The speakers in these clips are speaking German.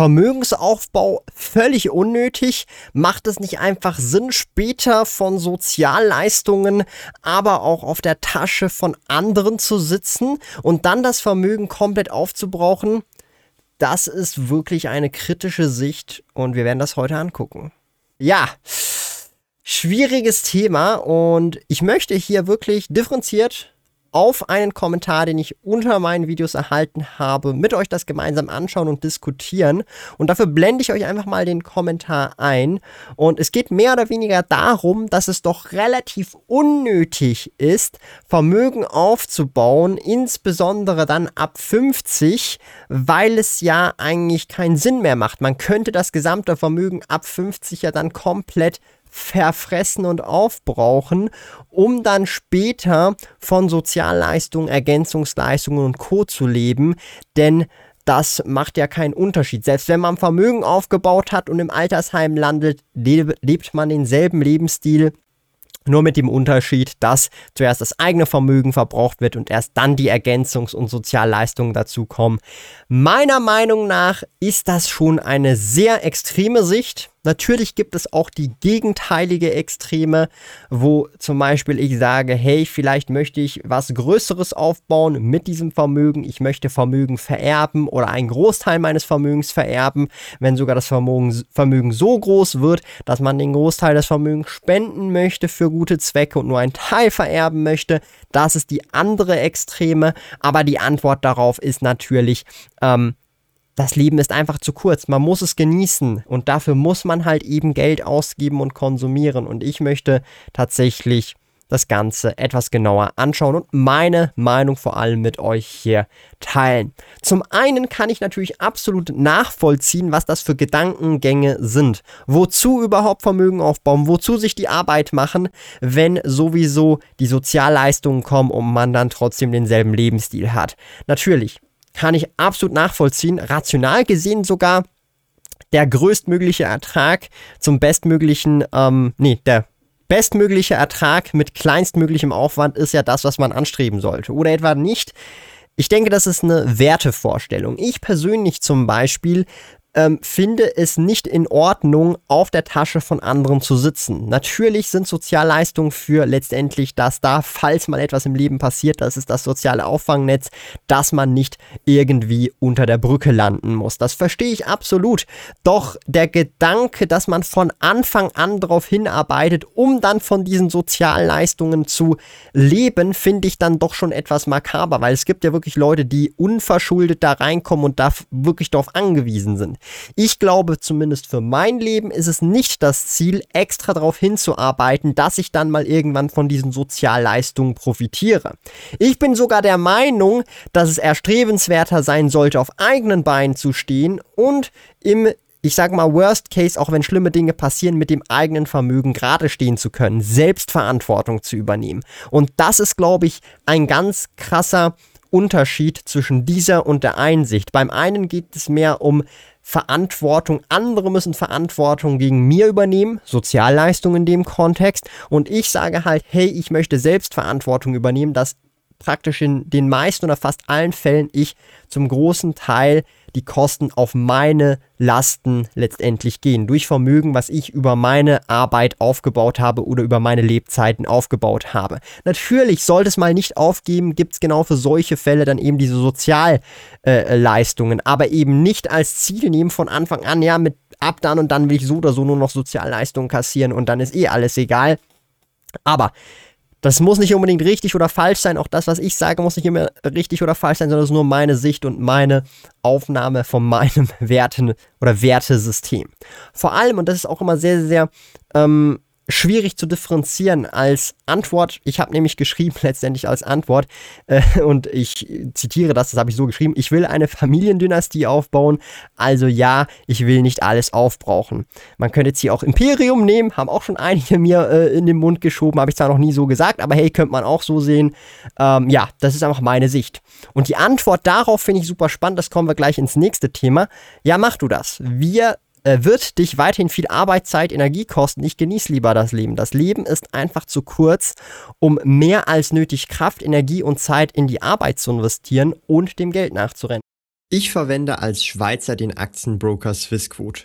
Vermögensaufbau völlig unnötig? Macht es nicht einfach Sinn, später von Sozialleistungen, aber auch auf der Tasche von anderen zu sitzen und dann das Vermögen komplett aufzubrauchen? Das ist wirklich eine kritische Sicht und wir werden das heute angucken. Ja, schwieriges Thema und ich möchte hier wirklich differenziert auf einen Kommentar, den ich unter meinen Videos erhalten habe, mit euch das gemeinsam anschauen und diskutieren. Und dafür blende ich euch einfach mal den Kommentar ein. Und es geht mehr oder weniger darum, dass es doch relativ unnötig ist, Vermögen aufzubauen, insbesondere dann ab 50, weil es ja eigentlich keinen Sinn mehr macht. Man könnte das gesamte Vermögen ab 50 ja dann komplett verfressen und aufbrauchen, um dann später von Sozialleistungen, Ergänzungsleistungen und Co zu leben, denn das macht ja keinen Unterschied. Selbst wenn man Vermögen aufgebaut hat und im Altersheim landet, lebt man denselben Lebensstil nur mit dem Unterschied, dass zuerst das eigene Vermögen verbraucht wird und erst dann die Ergänzungs- und Sozialleistungen dazukommen. Meiner Meinung nach ist das schon eine sehr extreme Sicht. Natürlich gibt es auch die gegenteilige Extreme, wo zum Beispiel ich sage, hey, vielleicht möchte ich was Größeres aufbauen mit diesem Vermögen. Ich möchte Vermögen vererben oder einen Großteil meines Vermögens vererben, wenn sogar das Vermögen, Vermögen so groß wird, dass man den Großteil des Vermögens spenden möchte für gute Zwecke und nur einen Teil vererben möchte. Das ist die andere Extreme. Aber die Antwort darauf ist natürlich, ähm, das Leben ist einfach zu kurz. Man muss es genießen und dafür muss man halt eben Geld ausgeben und konsumieren. Und ich möchte tatsächlich das Ganze etwas genauer anschauen und meine Meinung vor allem mit euch hier teilen. Zum einen kann ich natürlich absolut nachvollziehen, was das für Gedankengänge sind. Wozu überhaupt Vermögen aufbauen? Wozu sich die Arbeit machen, wenn sowieso die Sozialleistungen kommen und man dann trotzdem denselben Lebensstil hat? Natürlich, kann ich absolut nachvollziehen. Rational gesehen sogar der größtmögliche Ertrag zum bestmöglichen, ähm, nee, der bestmögliche Ertrag mit kleinstmöglichem Aufwand ist ja das, was man anstreben sollte. Oder etwa nicht. Ich denke, das ist eine Wertevorstellung. Ich persönlich zum Beispiel ähm, finde es nicht in Ordnung, auf der Tasche von anderen zu sitzen. Natürlich sind Sozialleistungen für letztendlich das da, falls mal etwas im Leben passiert, das ist das soziale Auffangnetz, dass man nicht irgendwie unter der Brücke landen muss. Das verstehe ich absolut. Doch der Gedanke, dass man von Anfang an darauf hinarbeitet, um dann von diesen Sozialleistungen zu leben, finde ich dann doch schon etwas makaber, weil es gibt ja wirklich Leute, die unverschuldet da reinkommen und da wirklich darauf angewiesen sind. Ich glaube zumindest für mein Leben ist es nicht das Ziel, extra darauf hinzuarbeiten, dass ich dann mal irgendwann von diesen Sozialleistungen profitiere. Ich bin sogar der Meinung, dass es erstrebenswerter sein sollte, auf eigenen Beinen zu stehen und im ich sag mal, Worst Case, auch wenn schlimme Dinge passieren, mit dem eigenen Vermögen gerade stehen zu können, Selbstverantwortung zu übernehmen. Und das ist, glaube ich, ein ganz krasser Unterschied zwischen dieser und der Einsicht. Beim einen geht es mehr um Verantwortung, andere müssen Verantwortung gegen mir übernehmen, Sozialleistung in dem Kontext. Und ich sage halt, hey, ich möchte selbst Verantwortung übernehmen, dass praktisch in den meisten oder fast allen Fällen ich zum großen Teil die Kosten auf meine Lasten letztendlich gehen. Durch Vermögen, was ich über meine Arbeit aufgebaut habe oder über meine Lebzeiten aufgebaut habe. Natürlich sollte es mal nicht aufgeben, gibt es genau für solche Fälle dann eben diese Sozialleistungen, äh, aber eben nicht als Ziel nehmen von Anfang an, ja, mit ab dann und dann will ich so oder so nur noch Sozialleistungen kassieren und dann ist eh alles egal. Aber das muss nicht unbedingt richtig oder falsch sein. Auch das, was ich sage, muss nicht immer richtig oder falsch sein, sondern es ist nur meine Sicht und meine Aufnahme von meinem Werten oder Wertesystem. Vor allem, und das ist auch immer sehr, sehr ähm, schwierig zu differenzieren als Antwort. Ich habe nämlich geschrieben, letztendlich als Antwort, äh, und ich zitiere das, das habe ich so geschrieben, ich will eine Familiendynastie aufbauen, also ja, ich will nicht alles aufbrauchen. Man könnte jetzt hier auch Imperium nehmen, haben auch schon einige mir äh, in den Mund geschoben, habe ich zwar noch nie so gesagt, aber hey, könnte man auch so sehen. Ähm, ja, das ist einfach meine Sicht. Und die Antwort darauf finde ich super spannend, das kommen wir gleich ins nächste Thema. Ja, mach du das. Wir äh, wird dich weiterhin viel Arbeitszeit, Energie kosten. Ich genieße lieber das Leben. Das Leben ist einfach zu kurz, um mehr als nötig Kraft, Energie und Zeit in die Arbeit zu investieren und dem Geld nachzurennen. Ich verwende als Schweizer den Aktienbroker Swissquote.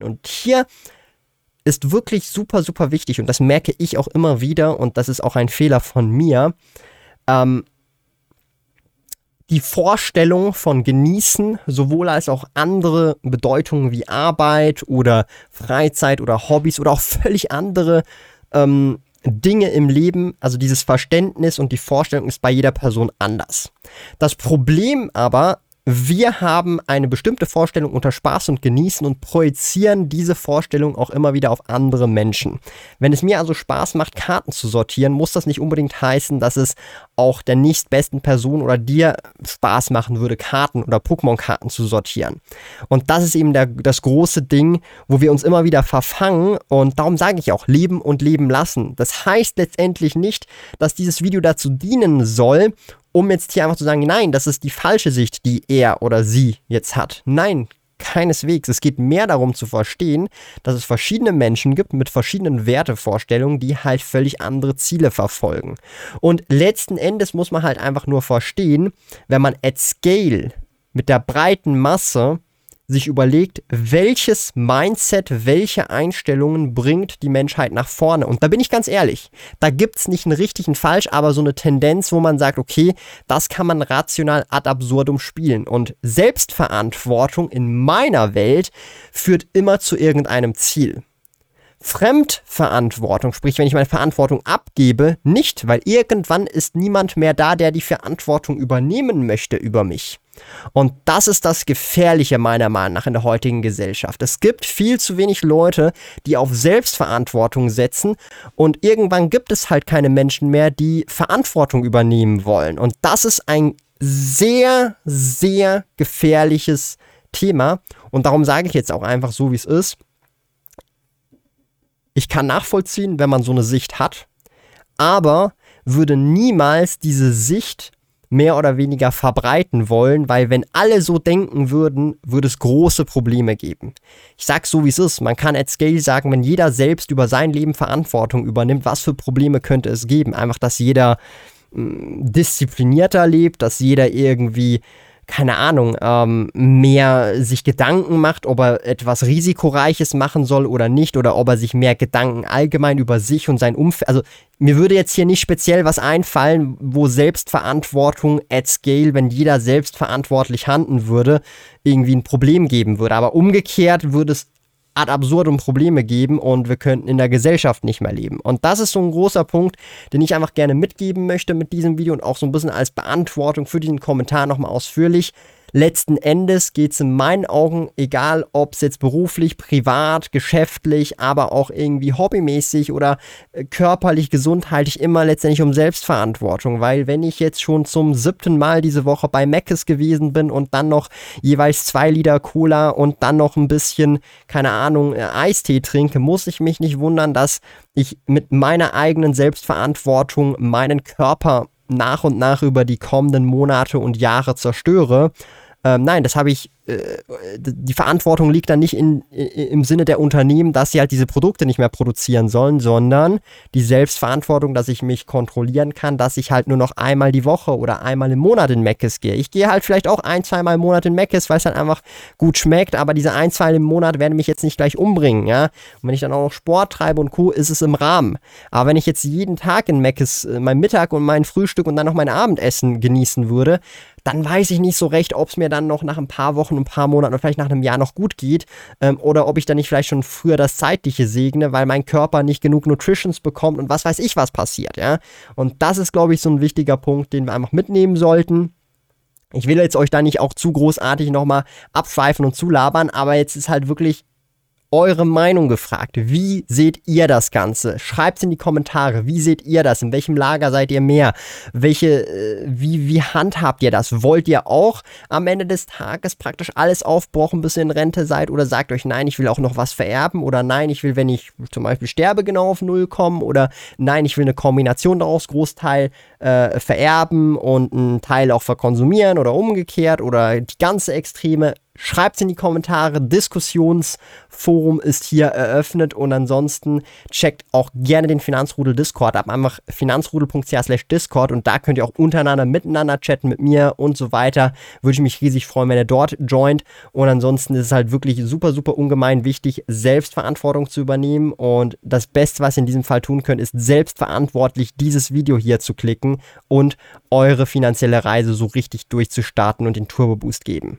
Und hier ist wirklich super, super wichtig und das merke ich auch immer wieder und das ist auch ein Fehler von mir. Ähm, die Vorstellung von Genießen, sowohl als auch andere Bedeutungen wie Arbeit oder Freizeit oder Hobbys oder auch völlig andere ähm, Dinge im Leben, also dieses Verständnis und die Vorstellung ist bei jeder Person anders. Das Problem aber wir haben eine bestimmte Vorstellung unter Spaß und Genießen und projizieren diese Vorstellung auch immer wieder auf andere Menschen. Wenn es mir also Spaß macht, Karten zu sortieren, muss das nicht unbedingt heißen, dass es auch der nächstbesten Person oder dir Spaß machen würde, Karten oder Pokémon-Karten zu sortieren. Und das ist eben der, das große Ding, wo wir uns immer wieder verfangen und darum sage ich auch, leben und leben lassen. Das heißt letztendlich nicht, dass dieses Video dazu dienen soll, um jetzt hier einfach zu sagen, nein, das ist die falsche Sicht, die er oder sie jetzt hat. Nein, keineswegs. Es geht mehr darum zu verstehen, dass es verschiedene Menschen gibt mit verschiedenen Wertevorstellungen, die halt völlig andere Ziele verfolgen. Und letzten Endes muss man halt einfach nur verstehen, wenn man at scale mit der breiten Masse sich überlegt, welches Mindset, welche Einstellungen bringt die Menschheit nach vorne. Und da bin ich ganz ehrlich, da gibt es nicht einen richtigen Falsch, aber so eine Tendenz, wo man sagt, okay, das kann man rational ad absurdum spielen. Und Selbstverantwortung in meiner Welt führt immer zu irgendeinem Ziel. Fremdverantwortung, sprich, wenn ich meine Verantwortung abgebe, nicht, weil irgendwann ist niemand mehr da, der die Verantwortung übernehmen möchte über mich. Und das ist das Gefährliche meiner Meinung nach in der heutigen Gesellschaft. Es gibt viel zu wenig Leute, die auf Selbstverantwortung setzen und irgendwann gibt es halt keine Menschen mehr, die Verantwortung übernehmen wollen. Und das ist ein sehr, sehr gefährliches Thema. Und darum sage ich jetzt auch einfach so, wie es ist. Ich kann nachvollziehen, wenn man so eine Sicht hat, aber würde niemals diese Sicht mehr oder weniger verbreiten wollen, weil wenn alle so denken würden, würde es große Probleme geben. Ich sag's so wie es ist, man kann at scale sagen, wenn jeder selbst über sein Leben Verantwortung übernimmt, was für Probleme könnte es geben? Einfach, dass jeder mh, mm, disziplinierter lebt, dass jeder irgendwie keine Ahnung, ähm, mehr sich Gedanken macht, ob er etwas Risikoreiches machen soll oder nicht, oder ob er sich mehr Gedanken allgemein über sich und sein Umfeld. Also mir würde jetzt hier nicht speziell was einfallen, wo Selbstverantwortung at scale, wenn jeder selbstverantwortlich handeln würde, irgendwie ein Problem geben würde. Aber umgekehrt würde es ad absurdum Probleme geben und wir könnten in der Gesellschaft nicht mehr leben. Und das ist so ein großer Punkt, den ich einfach gerne mitgeben möchte mit diesem Video und auch so ein bisschen als Beantwortung für diesen Kommentar nochmal ausführlich. Letzten Endes geht es in meinen Augen, egal ob es jetzt beruflich, privat, geschäftlich, aber auch irgendwie hobbymäßig oder äh, körperlich, gesundheitlich, immer letztendlich um Selbstverantwortung. Weil wenn ich jetzt schon zum siebten Mal diese Woche bei Meckes gewesen bin und dann noch jeweils zwei Liter Cola und dann noch ein bisschen, keine Ahnung, äh, Eistee trinke, muss ich mich nicht wundern, dass ich mit meiner eigenen Selbstverantwortung meinen Körper nach und nach über die kommenden Monate und Jahre zerstöre. Ähm, nein, das habe ich die Verantwortung liegt dann nicht in, im Sinne der Unternehmen, dass sie halt diese Produkte nicht mehr produzieren sollen, sondern die Selbstverantwortung, dass ich mich kontrollieren kann, dass ich halt nur noch einmal die Woche oder einmal im Monat in Meckes gehe. Ich gehe halt vielleicht auch ein, zweimal im Monat in Meckes, weil es halt einfach gut schmeckt, aber diese ein, zwei im Monat werden mich jetzt nicht gleich umbringen, ja. Und wenn ich dann auch noch Sport treibe und Co., ist es im Rahmen. Aber wenn ich jetzt jeden Tag in Meckes äh, mein Mittag und mein Frühstück und dann noch mein Abendessen genießen würde, dann weiß ich nicht so recht, ob es mir dann noch nach ein paar Wochen, ein paar Monaten oder vielleicht nach einem Jahr noch gut geht ähm, oder ob ich dann nicht vielleicht schon früher das Zeitliche segne, weil mein Körper nicht genug Nutritions bekommt und was weiß ich, was passiert, ja. Und das ist, glaube ich, so ein wichtiger Punkt, den wir einfach mitnehmen sollten. Ich will jetzt euch da nicht auch zu großartig nochmal abschweifen und zulabern, aber jetzt ist halt wirklich eure Meinung gefragt. Wie seht ihr das Ganze? Schreibt es in die Kommentare. Wie seht ihr das? In welchem Lager seid ihr mehr? Welche, äh, wie, wie handhabt ihr das? Wollt ihr auch am Ende des Tages praktisch alles aufbrochen, bis ihr in Rente seid? Oder sagt euch, nein, ich will auch noch was vererben? Oder nein, ich will, wenn ich zum Beispiel sterbe, genau auf Null kommen? Oder nein, ich will eine Kombination daraus, Großteil äh, vererben und einen Teil auch verkonsumieren oder umgekehrt oder die ganze Extreme? Schreibt es in die Kommentare. Diskussionsforum ist hier eröffnet und ansonsten checkt auch gerne den Finanzrudel Discord ab. Einfach finanzrudel.ch slash Discord und da könnt ihr auch untereinander miteinander chatten mit mir und so weiter. Würde ich mich riesig freuen, wenn ihr dort joint. Und ansonsten ist es halt wirklich super, super ungemein wichtig, Selbstverantwortung zu übernehmen. Und das Beste, was ihr in diesem Fall tun könnt, ist selbstverantwortlich dieses Video hier zu klicken und eure finanzielle Reise so richtig durchzustarten und den Turbo Boost geben.